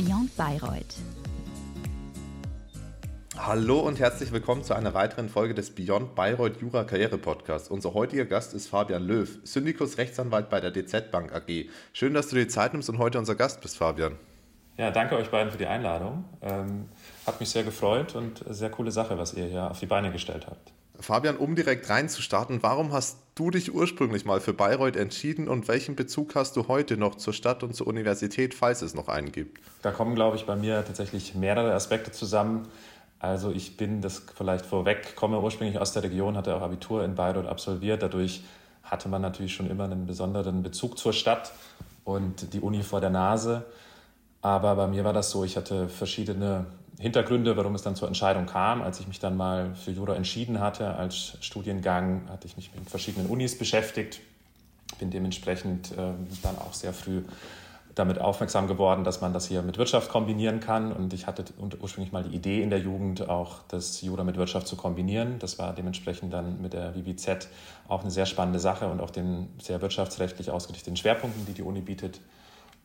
Beyond Bayreuth. Hallo und herzlich willkommen zu einer weiteren Folge des Beyond Bayreuth Jura Karriere Podcasts. Unser heutiger Gast ist Fabian Löw, Syndikus Rechtsanwalt bei der DZ Bank AG. Schön, dass du dir Zeit nimmst und heute unser Gast bist, Fabian. Ja, danke euch beiden für die Einladung. Ähm, hat mich sehr gefreut und sehr coole Sache, was ihr hier auf die Beine gestellt habt. Fabian, um direkt reinzustarten, warum hast du dich ursprünglich mal für Bayreuth entschieden und welchen Bezug hast du heute noch zur Stadt und zur Universität, falls es noch einen gibt? Da kommen, glaube ich, bei mir tatsächlich mehrere Aspekte zusammen. Also ich bin, das vielleicht vorweg, komme ursprünglich aus der Region, hatte auch Abitur in Bayreuth absolviert. Dadurch hatte man natürlich schon immer einen besonderen Bezug zur Stadt und die Uni vor der Nase. Aber bei mir war das so, ich hatte verschiedene Hintergründe, warum es dann zur Entscheidung kam. Als ich mich dann mal für Jura entschieden hatte als Studiengang, hatte ich mich mit verschiedenen Unis beschäftigt, bin dementsprechend äh, dann auch sehr früh damit aufmerksam geworden, dass man das hier mit Wirtschaft kombinieren kann. Und ich hatte ursprünglich mal die Idee in der Jugend, auch das Jura mit Wirtschaft zu kombinieren. Das war dementsprechend dann mit der WWZ auch eine sehr spannende Sache und auch den sehr wirtschaftsrechtlich ausgerichteten Schwerpunkten, die die Uni bietet.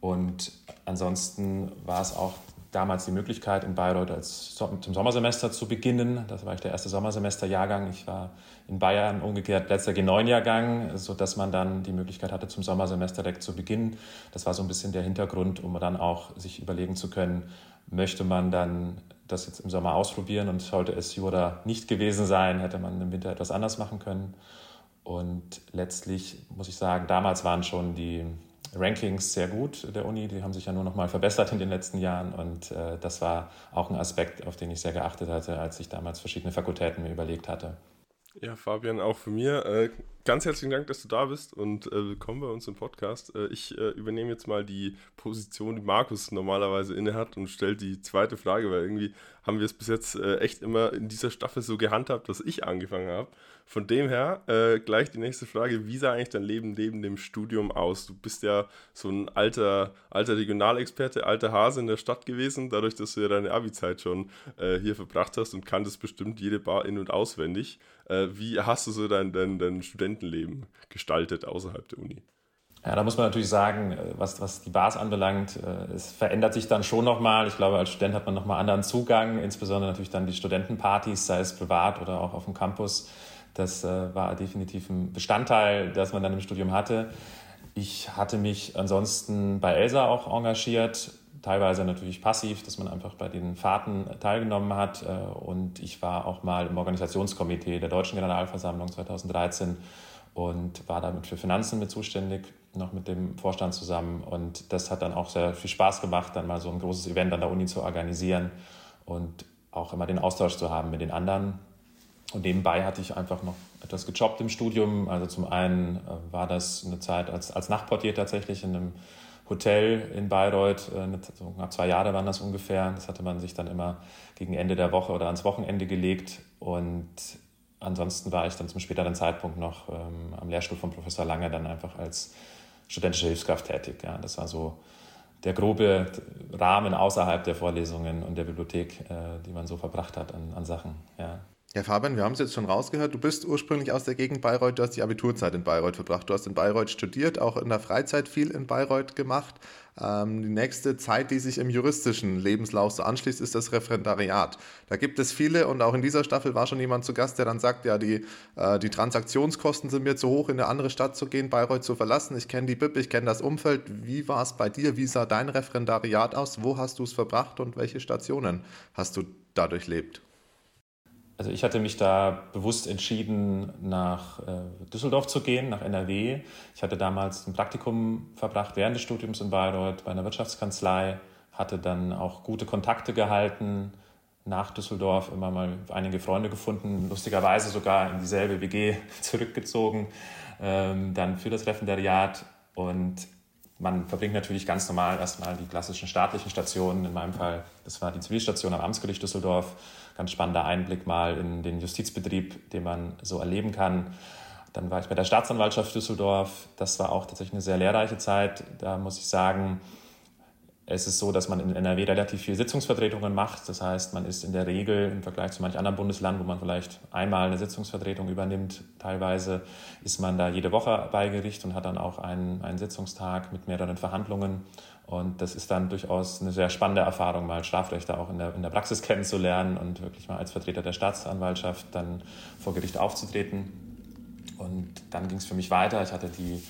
Und ansonsten war es auch damals die Möglichkeit, in Bayreuth als, zum Sommersemester zu beginnen. Das war ich der erste Sommersemesterjahrgang. Ich war in Bayern umgekehrt letzter G9-Jahrgang, sodass man dann die Möglichkeit hatte, zum Sommersemester direkt zu beginnen. Das war so ein bisschen der Hintergrund, um dann auch sich überlegen zu können, möchte man dann das jetzt im Sommer ausprobieren und sollte es Jura nicht gewesen sein, hätte man im Winter etwas anders machen können. Und letztlich muss ich sagen, damals waren schon die Rankings sehr gut der Uni. Die haben sich ja nur noch mal verbessert in den letzten Jahren. Und äh, das war auch ein Aspekt, auf den ich sehr geachtet hatte, als ich damals verschiedene Fakultäten mir überlegt hatte. Ja, Fabian, auch von mir. Äh, ganz herzlichen Dank, dass du da bist und äh, willkommen bei uns im Podcast. Äh, ich äh, übernehme jetzt mal die Position, die Markus normalerweise innehat und stelle die zweite Frage, weil irgendwie haben wir es bis jetzt äh, echt immer in dieser Staffel so gehandhabt, dass ich angefangen habe. Von dem her äh, gleich die nächste Frage: Wie sah eigentlich dein Leben neben dem Studium aus? Du bist ja so ein alter, alter Regionalexperte, alter Hase in der Stadt gewesen, dadurch, dass du ja deine Abi-Zeit schon hier verbracht hast und kanntest bestimmt jede Bar in- und auswendig. wie hast du so dein, dein, dein Studenten Studentenleben gestaltet außerhalb der Uni? Ja, da muss man natürlich sagen, äh, was, was die Bars anbelangt, äh, es verändert sich dann schon nochmal. Ich glaube, als Student hat man nochmal anderen Zugang, insbesondere natürlich dann die Studentenpartys, sei es privat oder auch auf dem Campus. Das äh, war definitiv ein Bestandteil, das man dann im Studium hatte. Ich hatte mich ansonsten bei Elsa auch engagiert, teilweise natürlich passiv, dass man einfach bei den Fahrten teilgenommen hat. Und ich war auch mal im Organisationskomitee der Deutschen Generalversammlung 2013 und war damit für Finanzen mit zuständig, noch mit dem Vorstand zusammen. Und das hat dann auch sehr viel Spaß gemacht, dann mal so ein großes Event an der Uni zu organisieren und auch immer den Austausch zu haben mit den anderen. Und nebenbei hatte ich einfach noch etwas gejobbt im Studium. Also zum einen äh, war das eine Zeit als, als Nachtportier tatsächlich in einem Hotel in Bayreuth. Äh, so knapp zwei Jahre waren das ungefähr. Das hatte man sich dann immer gegen Ende der Woche oder ans Wochenende gelegt. Und ansonsten war ich dann zum späteren Zeitpunkt noch ähm, am Lehrstuhl von Professor Lange dann einfach als studentische Hilfskraft tätig. Ja, das war so der grobe Rahmen außerhalb der Vorlesungen und der Bibliothek, äh, die man so verbracht hat an, an Sachen. Ja. Ja, Fabian, wir haben es jetzt schon rausgehört. Du bist ursprünglich aus der Gegend Bayreuth. Du hast die Abiturzeit in Bayreuth verbracht. Du hast in Bayreuth studiert, auch in der Freizeit viel in Bayreuth gemacht. Ähm, die nächste Zeit, die sich im juristischen Lebenslauf so anschließt, ist das Referendariat. Da gibt es viele und auch in dieser Staffel war schon jemand zu Gast, der dann sagt, ja, die, äh, die Transaktionskosten sind mir zu hoch, in eine andere Stadt zu gehen, Bayreuth zu verlassen. Ich kenne die BIP, ich kenne das Umfeld. Wie war es bei dir? Wie sah dein Referendariat aus? Wo hast du es verbracht und welche Stationen hast du dadurch lebt? Also ich hatte mich da bewusst entschieden, nach äh, Düsseldorf zu gehen, nach NRW. Ich hatte damals ein Praktikum verbracht während des Studiums in Bayreuth bei einer Wirtschaftskanzlei, hatte dann auch gute Kontakte gehalten nach Düsseldorf, immer mal einige Freunde gefunden, lustigerweise sogar in dieselbe WG zurückgezogen, ähm, dann für das Referendariat und man verbringt natürlich ganz normal erstmal die klassischen staatlichen Stationen. In meinem Fall, das war die Zivilstation am Amtsgericht Düsseldorf. Ganz spannender Einblick mal in den Justizbetrieb, den man so erleben kann. Dann war ich bei der Staatsanwaltschaft Düsseldorf. Das war auch tatsächlich eine sehr lehrreiche Zeit. Da muss ich sagen, es ist so, dass man in NRW relativ viele Sitzungsvertretungen macht. Das heißt, man ist in der Regel im Vergleich zu manch anderen Bundesland, wo man vielleicht einmal eine Sitzungsvertretung übernimmt, teilweise ist man da jede Woche bei Gericht und hat dann auch einen, einen Sitzungstag mit mehreren Verhandlungen. Und das ist dann durchaus eine sehr spannende Erfahrung, mal Strafrechte auch in der, in der Praxis kennenzulernen und wirklich mal als Vertreter der Staatsanwaltschaft dann vor Gericht aufzutreten. Und dann ging es für mich weiter. Ich hatte die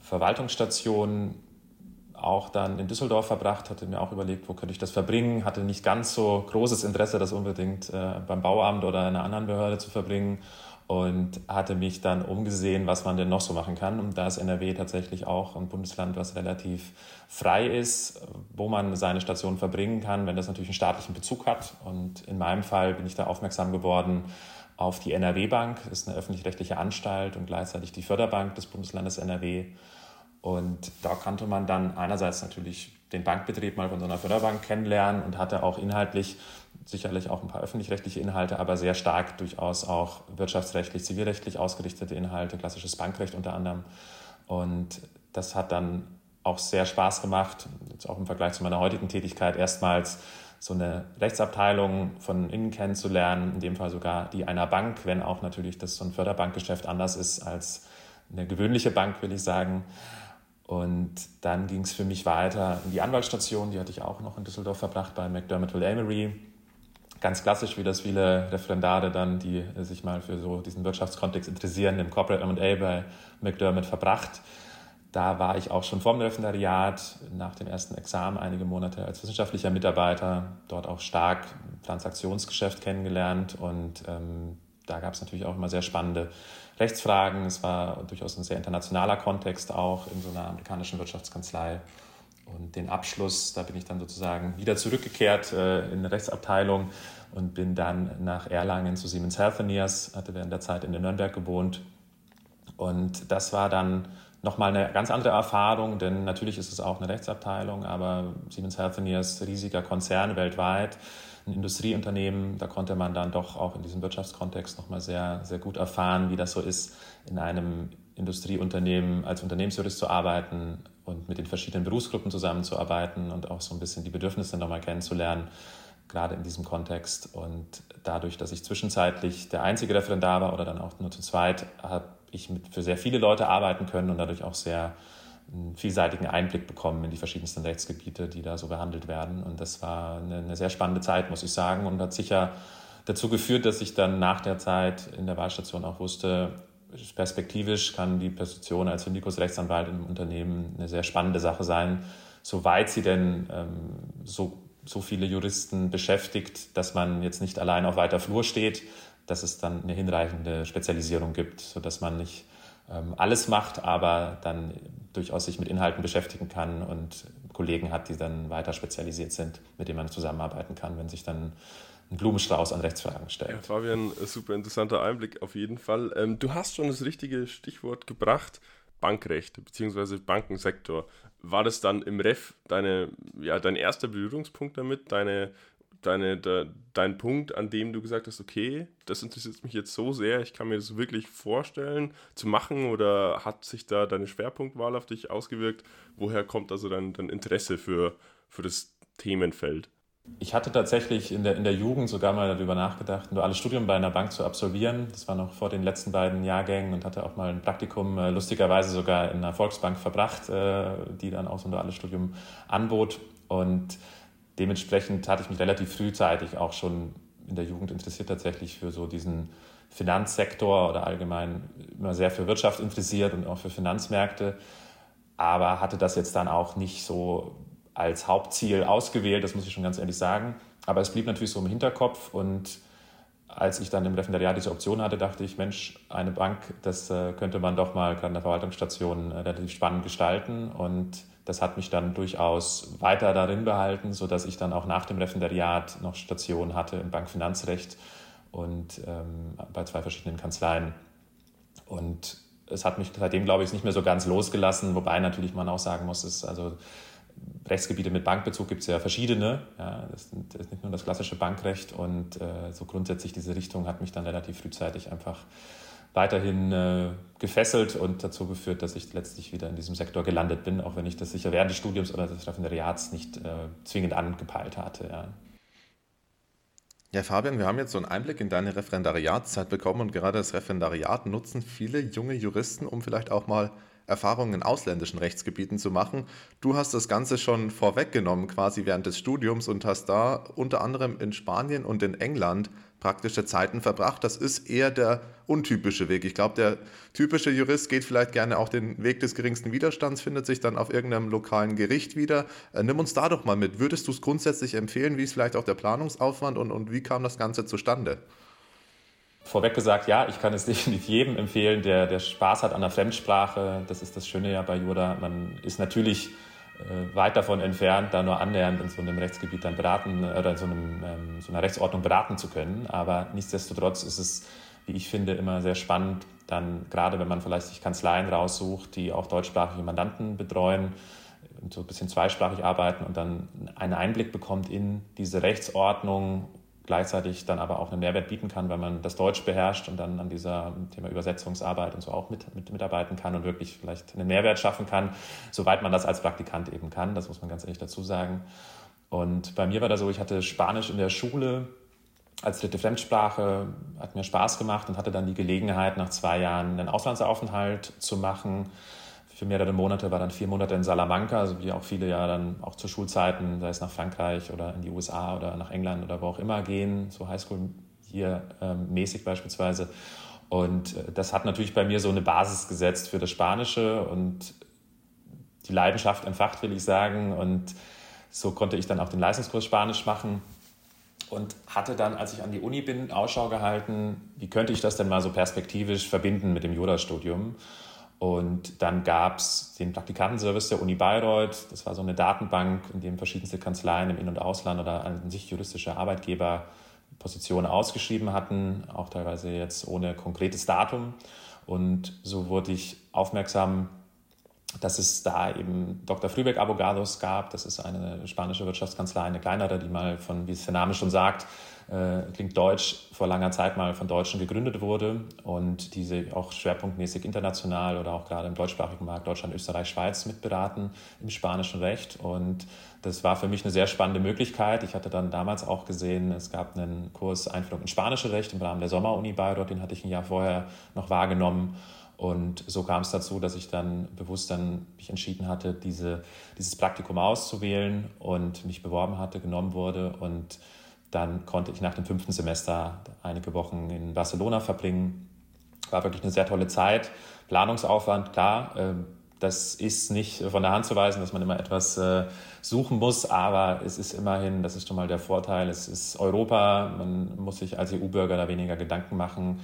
Verwaltungsstation auch dann in Düsseldorf verbracht, hatte mir auch überlegt, wo könnte ich das verbringen, hatte nicht ganz so großes Interesse, das unbedingt äh, beim Bauamt oder einer anderen Behörde zu verbringen und hatte mich dann umgesehen, was man denn noch so machen kann. Und da ist NRW tatsächlich auch ein Bundesland, was relativ frei ist, wo man seine Station verbringen kann, wenn das natürlich einen staatlichen Bezug hat. Und in meinem Fall bin ich da aufmerksam geworden auf die NRW Bank, das ist eine öffentlich-rechtliche Anstalt und gleichzeitig die Förderbank des Bundeslandes NRW. Und da konnte man dann einerseits natürlich den Bankbetrieb mal von so einer Förderbank kennenlernen und hatte auch inhaltlich sicherlich auch ein paar öffentlich-rechtliche Inhalte, aber sehr stark durchaus auch wirtschaftsrechtlich, zivilrechtlich ausgerichtete Inhalte, klassisches Bankrecht unter anderem. Und das hat dann auch sehr Spaß gemacht, jetzt auch im Vergleich zu meiner heutigen Tätigkeit, erstmals so eine Rechtsabteilung von innen kennenzulernen, in dem Fall sogar die einer Bank, wenn auch natürlich das so ein Förderbankgeschäft anders ist als eine gewöhnliche Bank, will ich sagen. Und dann ging es für mich weiter in die Anwaltsstation, die hatte ich auch noch in Düsseldorf verbracht bei McDermott Will Amory. Ganz klassisch, wie das viele Referendare dann, die sich mal für so diesen Wirtschaftskontext interessieren, im Corporate M&A bei McDermott verbracht. Da war ich auch schon vor dem Referendariat, nach dem ersten Examen einige Monate als wissenschaftlicher Mitarbeiter, dort auch stark Transaktionsgeschäft kennengelernt und ähm, da gab es natürlich auch immer sehr spannende Rechtsfragen. Es war durchaus ein sehr internationaler Kontext auch in so einer amerikanischen Wirtschaftskanzlei. Und den Abschluss, da bin ich dann sozusagen wieder zurückgekehrt äh, in eine Rechtsabteilung und bin dann nach Erlangen zu Siemens Healthineers, hatte während der Zeit in Nürnberg gewohnt. Und das war dann nochmal eine ganz andere Erfahrung, denn natürlich ist es auch eine Rechtsabteilung, aber Siemens Healthineers, riesiger Konzern weltweit, ein Industrieunternehmen, da konnte man dann doch auch in diesem Wirtschaftskontext nochmal sehr, sehr gut erfahren, wie das so ist, in einem Industrieunternehmen als Unternehmensjurist zu arbeiten und mit den verschiedenen Berufsgruppen zusammenzuarbeiten und auch so ein bisschen die Bedürfnisse nochmal kennenzulernen, gerade in diesem Kontext. Und dadurch, dass ich zwischenzeitlich der einzige Referendar war oder dann auch nur zu zweit, habe ich mit, für sehr viele Leute arbeiten können und dadurch auch sehr einen vielseitigen Einblick bekommen in die verschiedensten Rechtsgebiete, die da so behandelt werden. Und das war eine, eine, sehr spannende Zeit, muss ich sagen, und hat sicher dazu geführt, dass ich dann nach der Zeit in der Wahlstation auch wusste, perspektivisch kann die Position als Syndikus-Rechtsanwalt im Unternehmen eine sehr spannende Sache sein, soweit sie denn ähm, so, so viele Juristen beschäftigt, dass man jetzt nicht allein auf weiter Flur steht, dass es dann eine hinreichende Spezialisierung gibt, sodass man nicht ähm, alles macht, aber dann durchaus sich mit Inhalten beschäftigen kann und Kollegen hat, die dann weiter spezialisiert sind, mit denen man zusammenarbeiten kann, wenn sich dann ein Blumenstrauß an Rechtsfragen stellt. Ja, Fabian, super interessanter Einblick auf jeden Fall. Ähm, du hast schon das richtige Stichwort gebracht, Bankrecht bzw. Bankensektor. War das dann im Ref deine, ja, dein erster Berührungspunkt damit, deine deine, de, dein Punkt, an dem du gesagt hast, okay, das interessiert mich jetzt so sehr, ich kann mir das wirklich vorstellen zu machen oder hat sich da deine Schwerpunktwahl auf dich ausgewirkt? Woher kommt also dein, dein Interesse für, für das Themenfeld? Ich hatte tatsächlich in der, in der Jugend sogar mal darüber nachgedacht, ein duales Studium bei einer Bank zu absolvieren. Das war noch vor den letzten beiden Jahrgängen und hatte auch mal ein Praktikum äh, lustigerweise sogar in einer Volksbank verbracht, äh, die dann auch so ein duales Studium anbot. Und dementsprechend hatte ich mich relativ frühzeitig auch schon in der Jugend interessiert tatsächlich für so diesen Finanzsektor oder allgemein immer sehr für Wirtschaft interessiert und auch für Finanzmärkte, aber hatte das jetzt dann auch nicht so als Hauptziel ausgewählt, das muss ich schon ganz ehrlich sagen. Aber es blieb natürlich so im Hinterkopf und als ich dann im Referendariat diese Option hatte, dachte ich, Mensch, eine Bank, das äh, könnte man doch mal gerade in der Verwaltungsstation äh, relativ spannend gestalten und das hat mich dann durchaus weiter darin behalten, sodass ich dann auch nach dem Referendariat noch Stationen hatte im Bankfinanzrecht und ähm, bei zwei verschiedenen Kanzleien. Und es hat mich seitdem, glaube ich, nicht mehr so ganz losgelassen, wobei natürlich man auch sagen muss, es also Rechtsgebiete mit Bankbezug gibt es ja verschiedene. Ja, das, ist nicht nur das klassische Bankrecht und äh, so grundsätzlich diese Richtung hat mich dann relativ frühzeitig einfach weiterhin äh, gefesselt und dazu geführt, dass ich letztlich wieder in diesem Sektor gelandet bin, auch wenn ich das sicher während des Studiums oder des Referendariats nicht äh, zwingend angepeilt hatte. Ja. Ja, Fabian, wir haben jetzt so einen Einblick in deine Referendariatszeit bekommen und gerade das Referendariat nutzen viele junge Juristen, um vielleicht auch mal Erfahrungen in ausländischen Rechtsgebieten zu machen. Du hast das Ganze schon vorweggenommen, quasi während des Studiums und hast da unter anderem in Spanien und in England praktische Zeiten verbracht. Das ist eher der untypische Weg. Ich glaube, der typische Jurist geht vielleicht gerne auch den Weg des geringsten Widerstands, findet sich dann auf irgendeinem lokalen Gericht wieder. Äh, nimm uns da doch mal mit. Würdest du es grundsätzlich empfehlen? Wie ist vielleicht auch der Planungsaufwand und, und wie kam das Ganze zustande? Vorweg gesagt, ja, ich kann es definitiv jedem empfehlen, der, der Spaß hat an der Fremdsprache. Das ist das Schöne ja bei Jura. Man ist natürlich äh, weit davon entfernt, da nur annähernd in so einem Rechtsgebiet dann beraten oder in so, einem, ähm, so einer Rechtsordnung beraten zu können. Aber nichtsdestotrotz ist es, wie ich finde, immer sehr spannend, dann gerade wenn man vielleicht sich Kanzleien raussucht, die auch deutschsprachige Mandanten betreuen und so ein bisschen zweisprachig arbeiten und dann einen Einblick bekommt in diese Rechtsordnung gleichzeitig dann aber auch einen Mehrwert bieten kann, wenn man das Deutsch beherrscht und dann an dieser Thema Übersetzungsarbeit und so auch mit, mit, mitarbeiten kann und wirklich vielleicht einen Mehrwert schaffen kann, soweit man das als Praktikant eben kann. Das muss man ganz ehrlich dazu sagen. Und bei mir war das so, ich hatte Spanisch in der Schule als dritte Fremdsprache, hat mir Spaß gemacht und hatte dann die Gelegenheit, nach zwei Jahren einen Auslandsaufenthalt zu machen für mehrere Monate, war dann vier Monate in Salamanca, also wie auch viele ja dann auch zu Schulzeiten, sei es nach Frankreich oder in die USA oder nach England oder wo auch immer gehen, so Highschool hier ähm, mäßig beispielsweise. Und äh, das hat natürlich bei mir so eine Basis gesetzt für das Spanische und die Leidenschaft entfacht, will ich sagen. Und so konnte ich dann auch den Leistungskurs Spanisch machen und hatte dann, als ich an die Uni bin, Ausschau gehalten, wie könnte ich das denn mal so perspektivisch verbinden mit dem Jurastudium. Und dann gab es den Praktikantenservice der Uni Bayreuth. Das war so eine Datenbank, in dem verschiedenste Kanzleien im In- und Ausland oder an sich juristische Arbeitgeber Positionen ausgeschrieben hatten, auch teilweise jetzt ohne konkretes Datum. Und so wurde ich aufmerksam, dass es da eben Dr. Frübeck Abogados gab. Das ist eine spanische Wirtschaftskanzlei, eine kleinere, die mal von, wie es der Name schon sagt, äh, klingt deutsch, vor langer Zeit mal von Deutschen gegründet wurde und diese auch schwerpunktmäßig international oder auch gerade im deutschsprachigen Markt Deutschland, Österreich, Schweiz mitberaten im spanischen Recht. Und das war für mich eine sehr spannende Möglichkeit. Ich hatte dann damals auch gesehen, es gab einen Kurs Einführung in spanische Recht im Rahmen der Sommeruni Bayreuth, den hatte ich ein Jahr vorher noch wahrgenommen. Und so kam es dazu, dass ich dann bewusst dann mich entschieden hatte, diese, dieses Praktikum auszuwählen und mich beworben hatte, genommen wurde und dann konnte ich nach dem fünften Semester einige Wochen in Barcelona verbringen. War wirklich eine sehr tolle Zeit. Planungsaufwand, klar, ähm, das ist nicht von der Hand zu weisen, dass man immer etwas äh, suchen muss, aber es ist immerhin, das ist schon mal der Vorteil, es ist Europa, man muss sich als EU-Bürger da weniger Gedanken machen,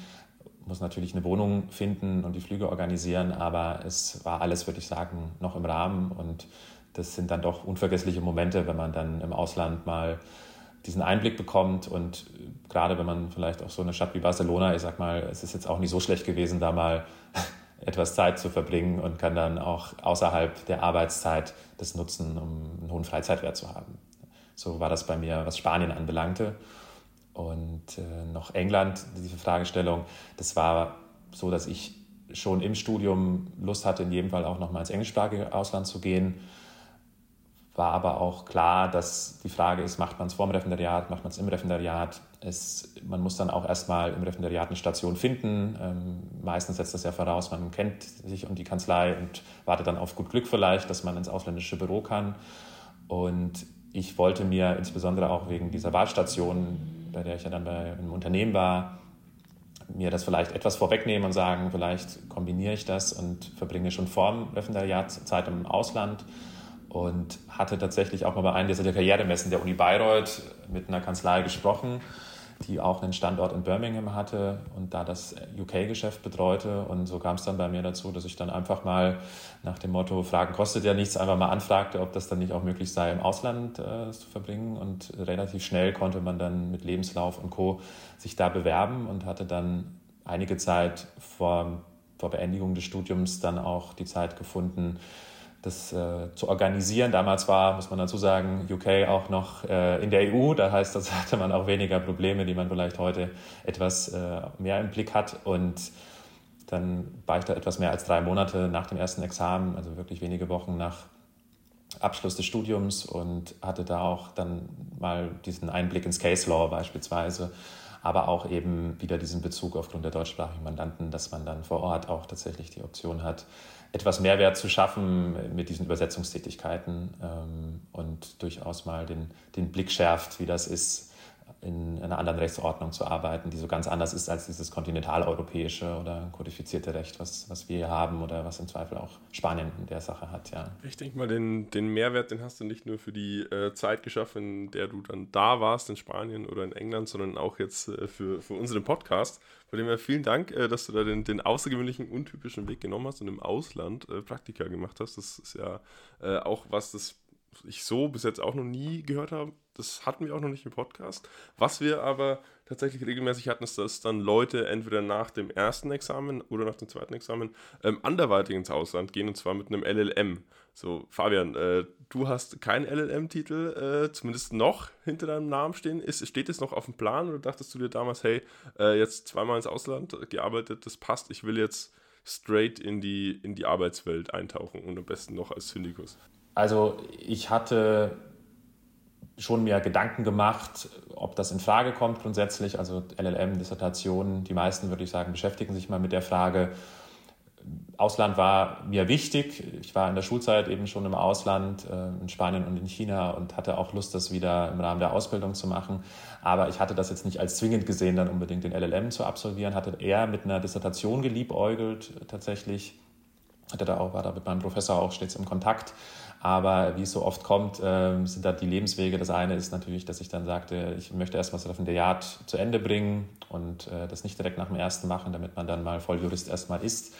muss natürlich eine Wohnung finden und die Flüge organisieren, aber es war alles, würde ich sagen, noch im Rahmen und das sind dann doch unvergessliche Momente, wenn man dann im Ausland mal diesen Einblick bekommt. Und äh, gerade wenn man vielleicht auch so eine Stadt wie Barcelona, ich sag mal, es ist jetzt auch nicht so schlecht gewesen, da mal etwas Zeit zu verbringen und kann dann auch außerhalb der Arbeitszeit das nutzen, um einen hohen Freizeitwert zu haben. So war das bei mir, was Spanien anbelangte. Und äh, noch England, diese Fragestellung, das war so, dass ich schon im Studium Lust hatte, in jedem Fall auch nochmal ins englischsprachige Ausland zu gehen war aber auch klar, dass die Frage ist, macht man es vor dem Referendariat, macht man es im Referendariat. Es, man muss dann auch erstmal im Referendariat eine Station finden. Ähm, meistens setzt das ja voraus, man kennt sich um die Kanzlei und wartet dann auf gut Glück vielleicht, dass man ins ausländische Büro kann. Und ich wollte mir insbesondere auch wegen dieser Wahlstation, bei der ich ja dann bei einem Unternehmen war, mir das vielleicht etwas vorwegnehmen und sagen, vielleicht kombiniere ich das und verbringe schon vor dem Referendariat Zeit im Ausland und hatte tatsächlich auch mal bei einem dieser Karrieremessen der Uni Bayreuth mit einer Kanzlei gesprochen, die auch einen Standort in Birmingham hatte und da das UK-Geschäft betreute. Und so kam es dann bei mir dazu, dass ich dann einfach mal nach dem Motto, Fragen kostet ja nichts, einfach mal anfragte, ob das dann nicht auch möglich sei, im Ausland äh, zu verbringen. Und relativ schnell konnte man dann mit Lebenslauf und Co. sich da bewerben und hatte dann einige Zeit vor, vor Beendigung des Studiums dann auch die Zeit gefunden, das äh, zu organisieren. Damals war, muss man dazu sagen, UK auch noch äh, in der EU. Da heißt, das hatte man auch weniger Probleme, die man vielleicht heute etwas äh, mehr im Blick hat. Und dann war ich da etwas mehr als drei Monate nach dem ersten Examen, also wirklich wenige Wochen nach Abschluss des Studiums und hatte da auch dann mal diesen Einblick ins Case Law beispielsweise, aber auch eben wieder diesen Bezug aufgrund der deutschsprachigen Mandanten, dass man dann vor Ort auch tatsächlich die Option hat, etwas Mehrwert zu schaffen mit diesen Übersetzungstätigkeiten ähm, und durchaus mal den, den Blick schärft, wie das ist, in einer anderen Rechtsordnung zu arbeiten, die so ganz anders ist als dieses kontinentaleuropäische oder kodifizierte Recht, was, was wir haben oder was im Zweifel auch Spanien in der Sache hat. Ja. Ich denke mal, den, den Mehrwert, den hast du nicht nur für die äh, Zeit geschaffen, in der du dann da warst, in Spanien oder in England, sondern auch jetzt äh, für, für unseren Podcast. Von dem her vielen Dank, äh, dass du da den, den außergewöhnlichen, untypischen Weg genommen hast und im Ausland äh, Praktika gemacht hast. Das ist ja äh, auch was, das ich so bis jetzt auch noch nie gehört habe. Das hatten wir auch noch nicht im Podcast. Was wir aber tatsächlich regelmäßig hatten, ist, dass dann Leute entweder nach dem ersten Examen oder nach dem zweiten Examen ähm, anderweitig ins Ausland gehen und zwar mit einem LLM. So, Fabian, äh, du hast keinen LLM-Titel, äh, zumindest noch hinter deinem Namen stehen. Ist, steht es noch auf dem Plan oder dachtest du dir damals, hey, äh, jetzt zweimal ins Ausland gearbeitet, das passt, ich will jetzt straight in die, in die Arbeitswelt eintauchen und am besten noch als Syndikus? Also ich hatte schon mir Gedanken gemacht, ob das in Frage kommt grundsätzlich. Also LLM-Dissertationen, die meisten würde ich sagen, beschäftigen sich mal mit der Frage. Ausland war mir wichtig. Ich war in der Schulzeit eben schon im Ausland, äh, in Spanien und in China und hatte auch Lust, das wieder im Rahmen der Ausbildung zu machen. Aber ich hatte das jetzt nicht als zwingend gesehen, dann unbedingt den LLM zu absolvieren, hatte eher mit einer Dissertation geliebäugelt tatsächlich. Hatte da auch, war da mit meinem Professor auch stets im Kontakt aber wie es so oft kommt, äh, sind da die Lebenswege. Das eine ist natürlich, dass ich dann sagte, ich möchte erst mal das Referendariat zu Ende bringen und äh, das nicht direkt nach dem ersten machen, damit man dann mal Volljurist erstmal ist.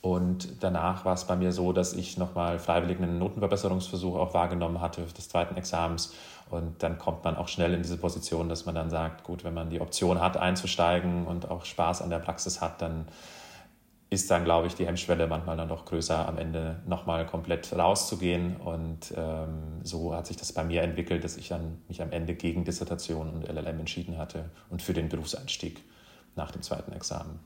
Und danach war es bei mir so, dass ich nochmal freiwillig einen Notenverbesserungsversuch auch wahrgenommen hatte des zweiten Examens. Und dann kommt man auch schnell in diese Position, dass man dann sagt, gut, wenn man die Option hat, einzusteigen und auch Spaß an der Praxis hat, dann ist dann, glaube ich, die Hemmschwelle manchmal dann doch größer, am Ende nochmal komplett rauszugehen. Und ähm, so hat sich das bei mir entwickelt, dass ich dann mich am Ende gegen Dissertation und LLM entschieden hatte und für den Berufseinstieg nach dem zweiten Examen.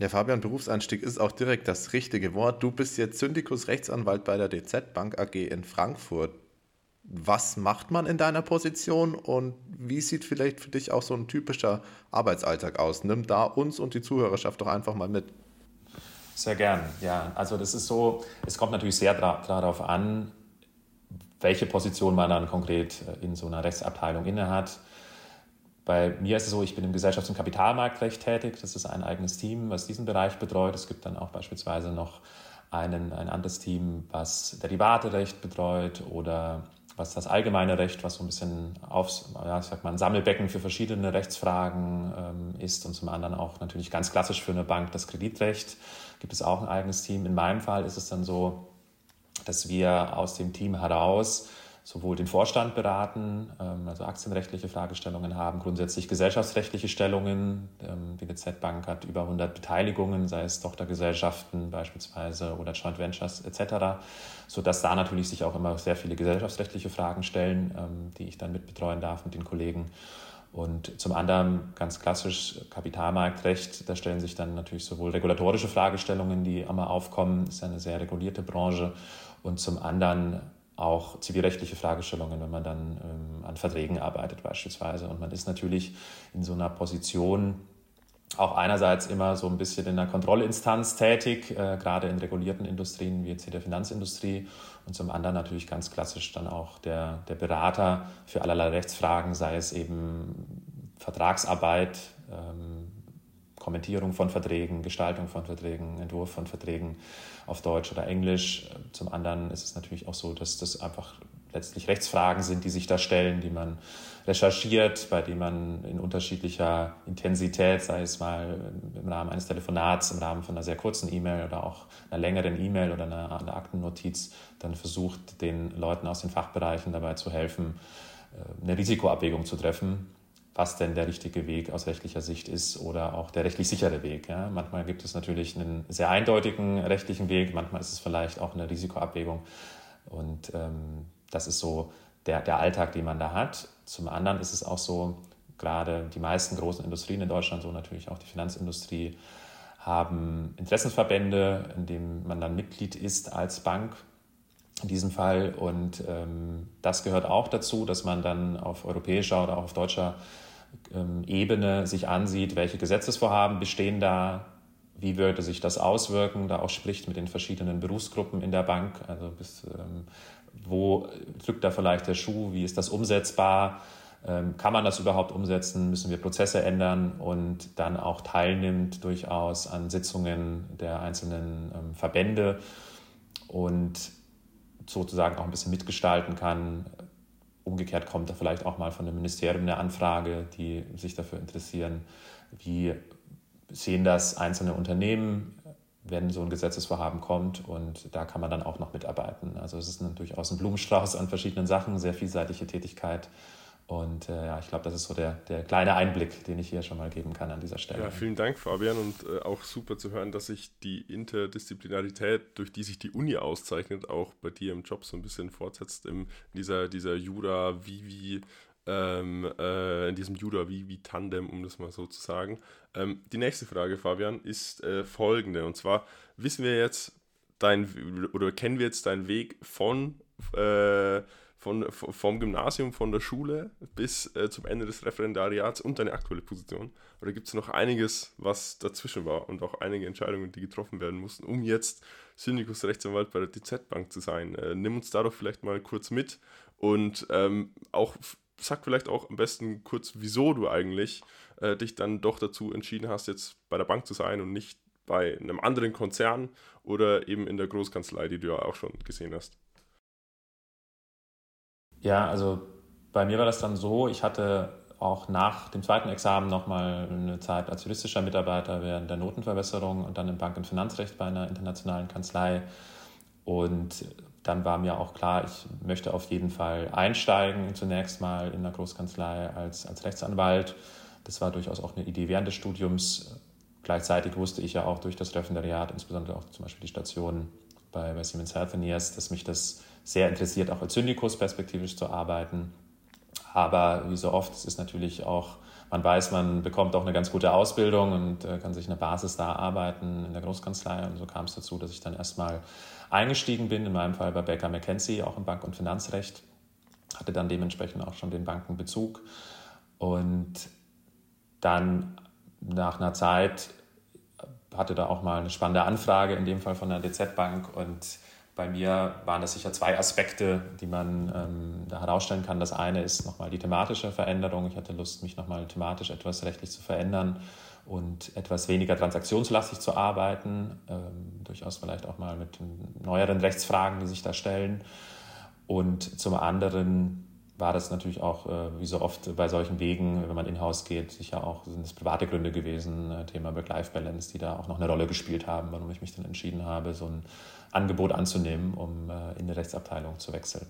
Ja, Fabian, Berufseinstieg ist auch direkt das richtige Wort. Du bist jetzt Syndikus Rechtsanwalt bei der DZ Bank AG in Frankfurt was macht man in deiner Position und wie sieht vielleicht für dich auch so ein typischer Arbeitsalltag aus? Nimm da uns und die Zuhörerschaft doch einfach mal mit. Sehr gern, ja. Also das ist so, es kommt natürlich sehr darauf an, welche Position man dann konkret äh, in so einer Rechtsabteilung innehat. Bei mir ist es so, ich bin im Gesellschafts- und Kapitalmarktrecht tätig. Das ist ein eigenes Team, was diesen Bereich betreut. Es gibt dann auch beispielsweise noch einen, ein anderes Team, was Derivaterecht betreut oder was das allgemeine Recht, was so ein bisschen aufs, ja, ich sag mal, ein Sammelbecken für verschiedene Rechtsfragen ähm, ist und zum anderen auch natürlich ganz klassisch für eine Bank das Kreditrecht, gibt es auch ein eigenes Team. In meinem Fall ist es dann so, dass wir aus dem Team heraus sowohl den Vorstand beraten, ähm, also aktienrechtliche Fragestellungen haben, grundsätzlich gesellschaftsrechtliche Stellungen. Ähm, die DZ Bank hat über 100 Beteiligungen, sei es Tochtergesellschaften beispielsweise oder Joint Ventures etc., sodass da natürlich sich auch immer sehr viele gesellschaftsrechtliche Fragen stellen, ähm, die ich dann mitbetreuen darf mit den Kollegen. Und zum anderen ganz klassisch Kapitalmarktrecht, da stellen sich dann natürlich sowohl regulatorische Fragestellungen, die immer aufkommen, ist eine sehr regulierte Branche, und zum anderen auch zivilrechtliche Fragestellungen, wenn man dann ähm, an Verträgen arbeitet beispielsweise. Und man ist natürlich in so einer Position auch einerseits immer so ein bisschen in einer Kontrollinstanz tätig, äh, gerade in regulierten Industrien wie jetzt hier der Finanzindustrie und zum anderen natürlich ganz klassisch dann auch der, der Berater für allerlei Rechtsfragen, sei es eben Vertragsarbeit, ähm, Kommentierung von Verträgen, Gestaltung von Verträgen, Entwurf von Verträgen auf Deutsch oder Englisch. Zum anderen ist es natürlich auch so, dass das einfach letztlich Rechtsfragen sind, die sich da stellen, die man recherchiert, bei denen man in unterschiedlicher Intensität, sei es mal im Rahmen eines Telefonats, im Rahmen von einer sehr kurzen E-Mail oder auch einer längeren E-Mail oder einer, einer Aktennotiz, dann versucht, den Leuten aus den Fachbereichen dabei zu helfen, äh, eine Risikoabwägung zu treffen was denn der richtige Weg aus rechtlicher Sicht ist oder auch der rechtlich sichere Weg. Ja. Manchmal gibt es natürlich einen sehr eindeutigen rechtlichen Weg, manchmal ist es vielleicht auch eine Risikoabwägung. Und ähm, das ist so der, der Alltag, den man da hat. Zum anderen ist es auch so, gerade die meisten großen Industrien in Deutschland, so natürlich auch die Finanzindustrie, haben Interessensverbände, in denen man dann Mitglied ist als Bank in diesem Fall. Und ähm, das gehört auch dazu, dass man dann auf europäischer oder auch auf deutscher ähm, Ebene sich ansieht, welche Gesetzesvorhaben bestehen da, wie würde sich das auswirken, da auch spricht mit den verschiedenen Berufsgruppen in der Bank, also bis, ähm, wo drückt da vielleicht der Schuh, wie ist das umsetzbar, ähm, kann man das überhaupt umsetzen, müssen wir Prozesse ändern und dann auch teilnimmt durchaus an Sitzungen der einzelnen Verbände und sozusagen auch ein bisschen mitgestalten kann. Umgekehrt kommt da vielleicht auch mal von dem Ministerium eine Anfrage, die sich dafür interessieren, wie sehen das einzelne Unternehmen, wenn so ein Gesetzesvorhaben kommt und da kann man dann auch noch mitarbeiten. Also es ist durchaus ein Blumenstrauß an verschiedenen Sachen, sehr vielseitige Tätigkeit und äh, ja, ich glaube, das ist so der, der kleine Einblick, den ich hier schon mal geben kann an dieser Stelle. Ja, vielen Dank, Fabian. Und äh, auch super zu hören, dass sich die Interdisziplinarität, durch die sich die Uni auszeichnet, auch bei dir im Job so ein bisschen fortsetzt, in dieser, dieser Jura-Vivi- ähm, äh, in diesem Juda-Vivi-Tandem, um das mal so zu sagen. Ähm, die nächste Frage, Fabian, ist äh, folgende. Und zwar wissen wir jetzt dein oder kennen wir jetzt deinen Weg von äh, von, vom Gymnasium, von der Schule bis äh, zum Ende des Referendariats und deine aktuelle Position? Oder gibt es noch einiges, was dazwischen war und auch einige Entscheidungen, die getroffen werden mussten, um jetzt Syndikus Rechtsanwalt bei der DZ Bank zu sein? Äh, nimm uns da doch vielleicht mal kurz mit und ähm, auch sag vielleicht auch am besten kurz, wieso du eigentlich äh, dich dann doch dazu entschieden hast, jetzt bei der Bank zu sein und nicht bei einem anderen Konzern oder eben in der Großkanzlei, die du ja auch schon gesehen hast. Ja, also bei mir war das dann so, ich hatte auch nach dem zweiten Examen nochmal eine Zeit als juristischer Mitarbeiter während der Notenverbesserung und dann im Bank- und Finanzrecht bei einer internationalen Kanzlei. Und dann war mir auch klar, ich möchte auf jeden Fall einsteigen, zunächst mal in der Großkanzlei als, als Rechtsanwalt. Das war durchaus auch eine Idee während des Studiums. Gleichzeitig wusste ich ja auch durch das Referendariat, insbesondere auch zum Beispiel die Station bei, bei Siemens Healthineers, dass mich das sehr interessiert, auch als Syndikus perspektivisch zu arbeiten. Aber wie so oft, es ist natürlich auch, man weiß, man bekommt auch eine ganz gute Ausbildung und äh, kann sich eine Basis da arbeiten in der Großkanzlei. Und so kam es dazu, dass ich dann erstmal eingestiegen bin, in meinem Fall bei Baker McKenzie, auch im Bank- und Finanzrecht. Hatte dann dementsprechend auch schon den Bankenbezug. Und dann nach einer Zeit hatte da auch mal eine spannende Anfrage, in dem Fall von der DZ Bank. Und bei mir waren das sicher zwei Aspekte, die man ähm, da herausstellen kann. Das eine ist nochmal die thematische Veränderung. Ich hatte Lust, mich nochmal thematisch etwas rechtlich zu verändern und etwas weniger transaktionslastig zu arbeiten. Ähm, durchaus vielleicht auch mal mit neueren Rechtsfragen, die sich da stellen. Und zum anderen war das natürlich auch, äh, wie so oft bei solchen Wegen, wenn man in-house geht, sicher auch sind es private Gründe gewesen, äh, Thema Work-Life-Balance, die da auch noch eine Rolle gespielt haben, warum ich mich dann entschieden habe, so ein Angebot anzunehmen, um äh, in die Rechtsabteilung zu wechseln.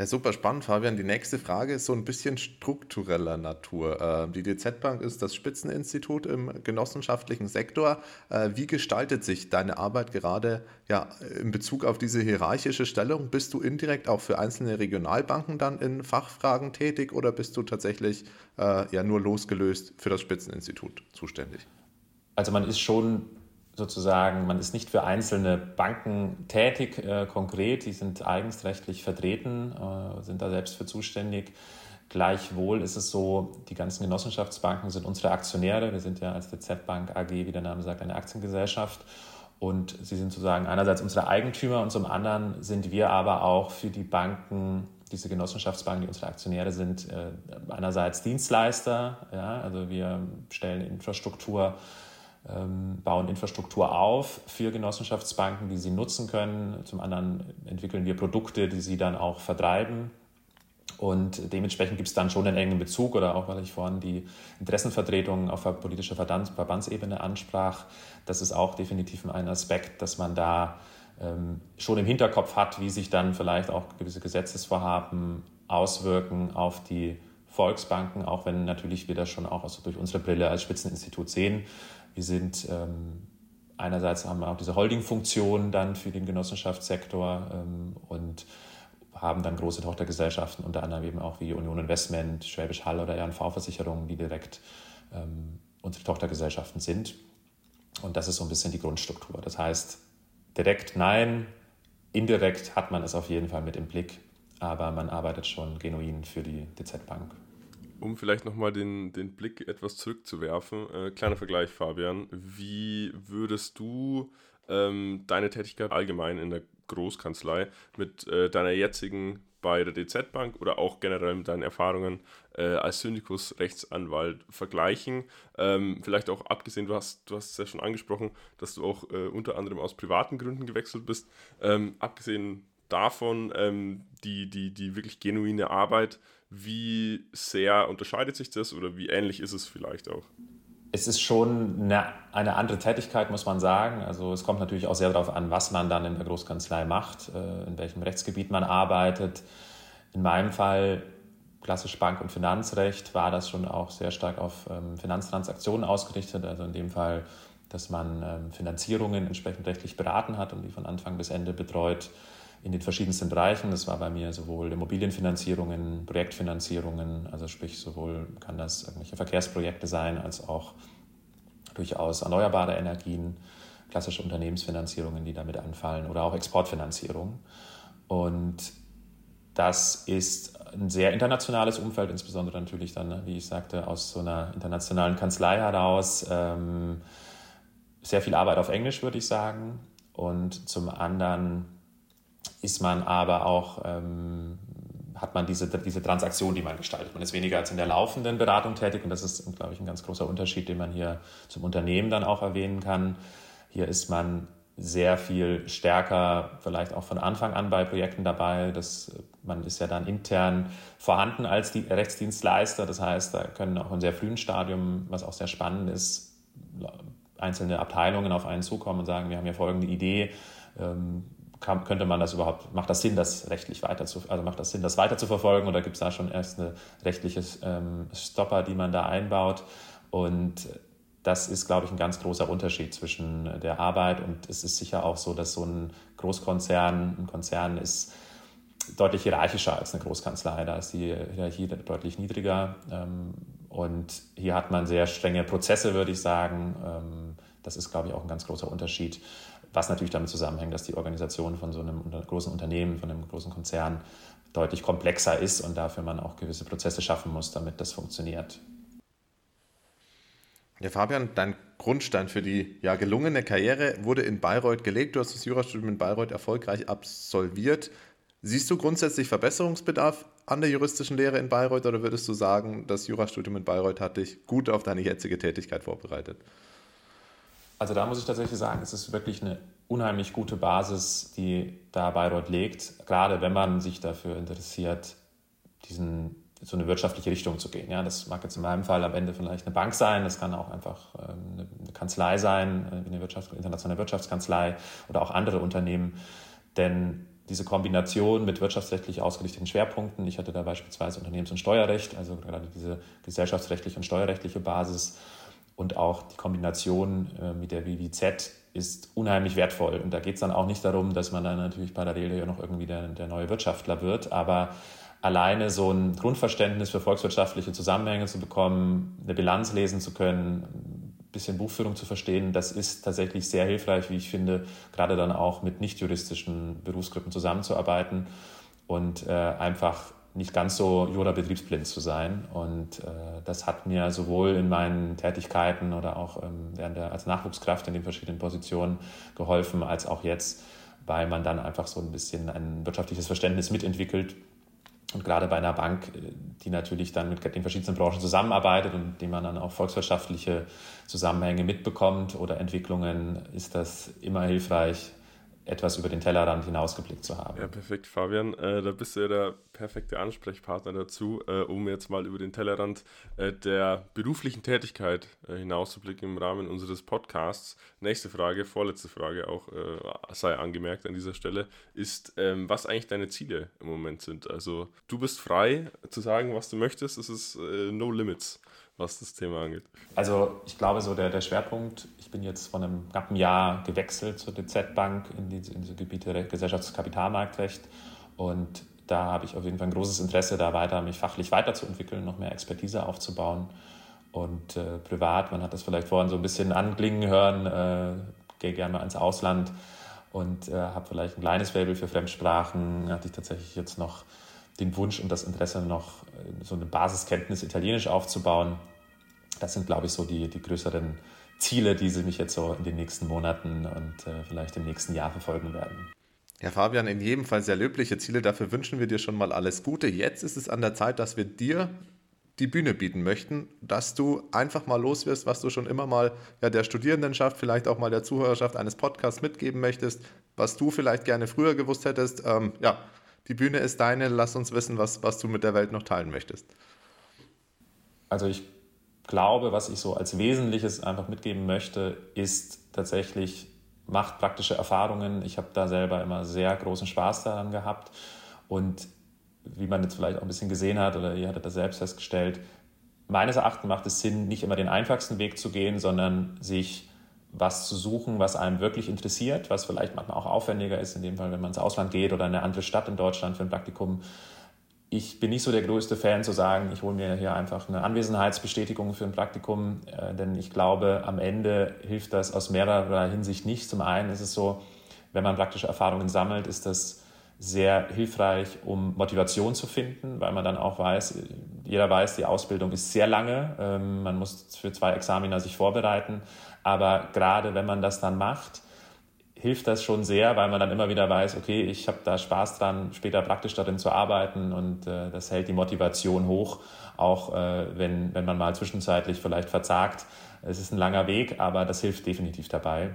Ja, super spannend, Fabian. Die nächste Frage ist so ein bisschen struktureller Natur. Ähm, die DZ Bank ist das Spitzeninstitut im genossenschaftlichen Sektor. Äh, wie gestaltet sich deine Arbeit gerade ja, in Bezug auf diese hierarchische Stellung? Bist du indirekt auch für einzelne Regionalbanken dann in Fachfragen tätig oder bist du tatsächlich äh, ja nur losgelöst für das Spitzeninstitut zuständig? Also man ist schon sozusagen, man ist nicht für einzelne Banken tätig äh, konkret, die sind eigens rechtlich vertreten, äh, sind da selbst für zuständig. Gleichwohl ist es so, die ganzen Genossenschaftsbanken sind unsere Aktionäre. Wir sind ja als DZ Bank AG, wie der Name sagt, eine Aktiengesellschaft. Und sie sind sozusagen einerseits unsere Eigentümer und zum anderen sind wir aber auch für die Banken, diese Genossenschaftsbanken, die unsere Aktionäre sind, äh, einerseits Dienstleister. Ja, also wir stellen Infrastruktur bauen Infrastruktur auf für Genossenschaftsbanken, die sie nutzen können. Zum anderen entwickeln wir Produkte, die sie dann auch vertreiben. Und dementsprechend gibt es dann schon einen engen Bezug oder auch, weil ich vorhin die Interessenvertretung auf politischer Verbandsebene ansprach, das ist auch definitiv ein Aspekt, dass man da ähm, schon im Hinterkopf hat, wie sich dann vielleicht auch gewisse Gesetzesvorhaben auswirken auf die Volksbanken, auch wenn natürlich wir das schon auch also durch unsere Brille als Spitzeninstitut sehen. Wir sind ähm, einerseits haben wir auch diese Holding-Funktion dann für den Genossenschaftssektor ähm, und haben dann große Tochtergesellschaften, unter anderem eben auch wie Union Investment, Schwäbisch Hall oder RNV-Versicherungen, die direkt ähm, unsere Tochtergesellschaften sind. Und das ist so ein bisschen die Grundstruktur. Das heißt, direkt nein, indirekt hat man es auf jeden Fall mit im Blick, aber man arbeitet schon genuin für die DZ Bank. Um vielleicht nochmal den, den Blick etwas zurückzuwerfen, äh, kleiner Vergleich, Fabian. Wie würdest du ähm, deine Tätigkeit allgemein in der Großkanzlei mit äh, deiner jetzigen bei der DZ Bank oder auch generell mit deinen Erfahrungen äh, als Syndikus Rechtsanwalt vergleichen? Ähm, vielleicht auch abgesehen, du hast, du hast es ja schon angesprochen, dass du auch äh, unter anderem aus privaten Gründen gewechselt bist. Ähm, abgesehen davon, ähm, die, die, die wirklich genuine Arbeit, wie sehr unterscheidet sich das oder wie ähnlich ist es vielleicht auch? Es ist schon eine, eine, andere Tätigkeit, muss man sagen. Also es kommt natürlich auch sehr darauf an, was man dann in der Großkanzlei macht, äh, in welchem Rechtsgebiet man arbeitet. In meinem Fall klassisch Bank- und Finanzrecht war das schon auch sehr stark auf ähm, Finanztransaktionen ausgerichtet. Also in dem Fall, dass man ähm, Finanzierungen entsprechend rechtlich beraten hat und die von Anfang bis Ende betreut in den verschiedensten Bereichen. Das war bei mir sowohl Immobilienfinanzierungen, Projektfinanzierungen, also sprich sowohl kann das irgendwelche Verkehrsprojekte sein, als auch durchaus erneuerbare Energien, klassische Unternehmensfinanzierungen, die damit anfallen oder auch Exportfinanzierung. Und das ist ein sehr internationales Umfeld, insbesondere natürlich dann, wie ich sagte, aus so einer internationalen Kanzlei heraus. Ähm, sehr viel Arbeit auf Englisch, würde ich sagen. Und zum anderen ist man aber auch, ähm, hat man diese, diese Transaktion, die man gestaltet. Man ist weniger als in der laufenden Beratung tätig und das ist, glaube ich, ein ganz großer Unterschied, den man hier zum Unternehmen dann auch erwähnen kann. Hier ist man sehr viel stärker vielleicht auch von Anfang an bei Projekten dabei. Das, man ist ja dann intern vorhanden als die Rechtsdienstleister. Das heißt, da können auch im sehr frühen Stadium, was auch sehr spannend ist, einzelne Abteilungen auf einen zukommen und sagen, wir haben hier folgende Idee. Ähm, kann, könnte man das überhaupt, macht das Sinn, das rechtlich weiter zu, also macht das Sinn, das weiter zu verfolgen oder gibt es da schon erst eine rechtliche ähm, Stopper, die man da einbaut? Und das ist, glaube ich, ein ganz großer Unterschied zwischen der Arbeit und es ist sicher auch so, dass so ein Großkonzern, ein Konzern ist deutlich hierarchischer als eine Großkanzlei. Da ist die Hierarchie deutlich niedriger ähm, und hier hat man sehr strenge Prozesse, würde ich sagen. Ähm, das ist, glaube ich, auch ein ganz großer Unterschied was natürlich damit zusammenhängt, dass die Organisation von so einem großen Unternehmen, von einem großen Konzern deutlich komplexer ist und dafür man auch gewisse Prozesse schaffen muss, damit das funktioniert. Ja, Fabian, dein Grundstein für die ja, gelungene Karriere wurde in Bayreuth gelegt. Du hast das Jurastudium in Bayreuth erfolgreich absolviert. Siehst du grundsätzlich Verbesserungsbedarf an der juristischen Lehre in Bayreuth oder würdest du sagen, das Jurastudium in Bayreuth hat dich gut auf deine jetzige Tätigkeit vorbereitet? Also da muss ich tatsächlich sagen, es ist wirklich eine unheimlich gute Basis, die da Bayreuth legt, gerade wenn man sich dafür interessiert, diesen, so eine wirtschaftliche Richtung zu gehen. Ja, das mag jetzt in meinem Fall am Ende vielleicht eine Bank sein, das kann auch einfach ähm, eine Kanzlei sein, äh, eine Wirtschaft, internationale Wirtschaftskanzlei oder auch andere Unternehmen. Denn diese Kombination mit wirtschaftsrechtlich ausgerichteten Schwerpunkten, ich hatte da beispielsweise Unternehmens- und Steuerrecht, also gerade diese gesellschaftsrechtliche und steuerrechtliche Basis, und auch die Kombination äh, mit der WWZ ist unheimlich wertvoll. Und da geht es dann auch nicht darum, dass man dann natürlich parallel ja noch irgendwie der, der neue Wirtschaftler wird, aber alleine so ein Grundverständnis für volkswirtschaftliche Zusammenhänge zu bekommen, eine Bilanz lesen zu können, ein bisschen Buchführung zu verstehen, das ist tatsächlich sehr hilfreich, wie ich finde, gerade dann auch mit nicht juristischen Berufsgruppen zusammenzuarbeiten und äh, einfach nicht ganz so Jura-betriebsblind zu sein. Und äh, das hat mir sowohl in meinen Tätigkeiten oder auch ähm, während der, als Nachwuchskraft in den verschiedenen Positionen geholfen, als auch jetzt, weil man dann einfach so ein bisschen ein wirtschaftliches Verständnis mitentwickelt. Und gerade bei einer Bank, äh, die natürlich dann mit den verschiedenen Branchen zusammenarbeitet und die man dann auch volkswirtschaftliche Zusammenhänge mitbekommt oder Entwicklungen, ist das immer hilfreich, etwas über den Tellerrand hinausgeblickt zu haben. Ja, perfekt, Fabian. Äh, da bist du ja der perfekte Ansprechpartner dazu, äh, um jetzt mal über den Tellerrand äh, der beruflichen Tätigkeit äh, hinauszublicken im Rahmen unseres Podcasts. Nächste Frage, vorletzte Frage auch, äh, sei angemerkt an dieser Stelle, ist, ähm, was eigentlich deine Ziele im Moment sind. Also du bist frei zu sagen, was du möchtest. Es ist äh, no limits was das Thema angeht? Also ich glaube, so der, der Schwerpunkt, ich bin jetzt vor einem knappen Jahr gewechselt zur DZ Bank in in diese Gebiete Gesellschaftskapitalmarktrecht und da habe ich auf jeden Fall ein großes Interesse, da weiter mich fachlich weiterzuentwickeln, noch mehr Expertise aufzubauen. Und äh, privat, man hat das vielleicht vorhin so ein bisschen anklingen hören, äh, gehe gerne mal ins Ausland und äh, habe vielleicht ein kleines Faible für Fremdsprachen. Hatte ich tatsächlich jetzt noch den Wunsch und das Interesse, noch äh, so eine Basiskenntnis Italienisch aufzubauen. Das sind, glaube ich, so die, die größeren Ziele, die sie mich jetzt so in den nächsten Monaten und äh, vielleicht im nächsten Jahr verfolgen werden. Ja, Fabian, in jedem Fall sehr löbliche Ziele. Dafür wünschen wir dir schon mal alles Gute. Jetzt ist es an der Zeit, dass wir dir die Bühne bieten möchten, dass du einfach mal los wirst, was du schon immer mal ja, der Studierendenschaft, vielleicht auch mal der Zuhörerschaft eines Podcasts mitgeben möchtest, was du vielleicht gerne früher gewusst hättest. Ähm, ja, die Bühne ist deine. Lass uns wissen, was, was du mit der Welt noch teilen möchtest. Also ich glaube, was ich so als Wesentliches einfach mitgeben möchte, ist tatsächlich, macht praktische Erfahrungen. Ich habe da selber immer sehr großen Spaß daran gehabt. Und wie man jetzt vielleicht auch ein bisschen gesehen hat, oder ihr hattet das selbst festgestellt, meines Erachtens macht es Sinn, nicht immer den einfachsten Weg zu gehen, sondern sich was zu suchen, was einem wirklich interessiert, was vielleicht manchmal auch aufwendiger ist, in dem Fall, wenn man ins Ausland geht oder in eine andere Stadt in Deutschland für ein Praktikum. Ich bin nicht so der größte Fan zu sagen, ich hole mir hier einfach eine Anwesenheitsbestätigung für ein Praktikum, äh, denn ich glaube, am Ende hilft das aus mehrerer Hinsicht nicht. Zum einen ist es so, wenn man praktische Erfahrungen sammelt, ist das sehr hilfreich, um Motivation zu finden, weil man dann auch weiß, jeder weiß, die Ausbildung ist sehr lange, ähm, man muss für zwei Examiner sich vorbereiten, aber gerade wenn man das dann macht, hilft das schon sehr, weil man dann immer wieder weiß, okay, ich habe da Spaß dran, später praktisch darin zu arbeiten und äh, das hält die Motivation hoch, auch äh, wenn, wenn man mal zwischenzeitlich vielleicht verzagt. Es ist ein langer Weg, aber das hilft definitiv dabei.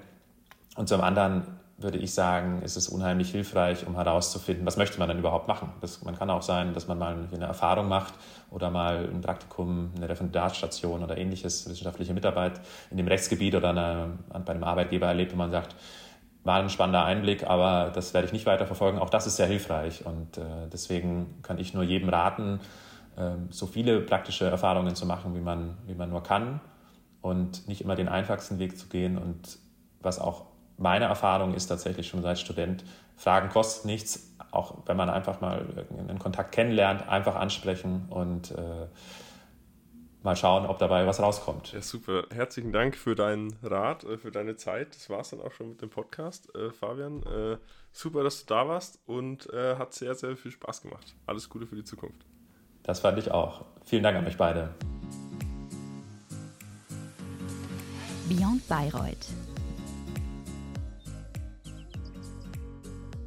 Und zum anderen würde ich sagen, ist es unheimlich hilfreich, um herauszufinden, was möchte man denn überhaupt machen. Das, man kann auch sein, dass man mal eine Erfahrung macht oder mal ein Praktikum, eine Referendarstation oder ähnliches, wissenschaftliche Mitarbeit in dem Rechtsgebiet oder eine, bei einem Arbeitgeber erlebt, wo man sagt, war ein spannender Einblick, aber das werde ich nicht weiter verfolgen. Auch das ist sehr hilfreich und äh, deswegen kann ich nur jedem raten, äh, so viele praktische Erfahrungen zu machen, wie man, wie man nur kann und nicht immer den einfachsten Weg zu gehen. Und was auch meine Erfahrung ist tatsächlich schon als Student, Fragen kosten nichts, auch wenn man einfach mal einen Kontakt kennenlernt, einfach ansprechen und äh, mal schauen, ob dabei was rauskommt. Ja, super. Herzlichen Dank für deinen Rat, äh, für deine Zeit. Das war es dann auch schon mit dem Podcast, äh, Fabian. Äh, super, dass du da warst und äh, hat sehr, sehr viel Spaß gemacht. Alles Gute für die Zukunft. Das fand ich auch. Vielen Dank an euch beide. Beyond Bayreuth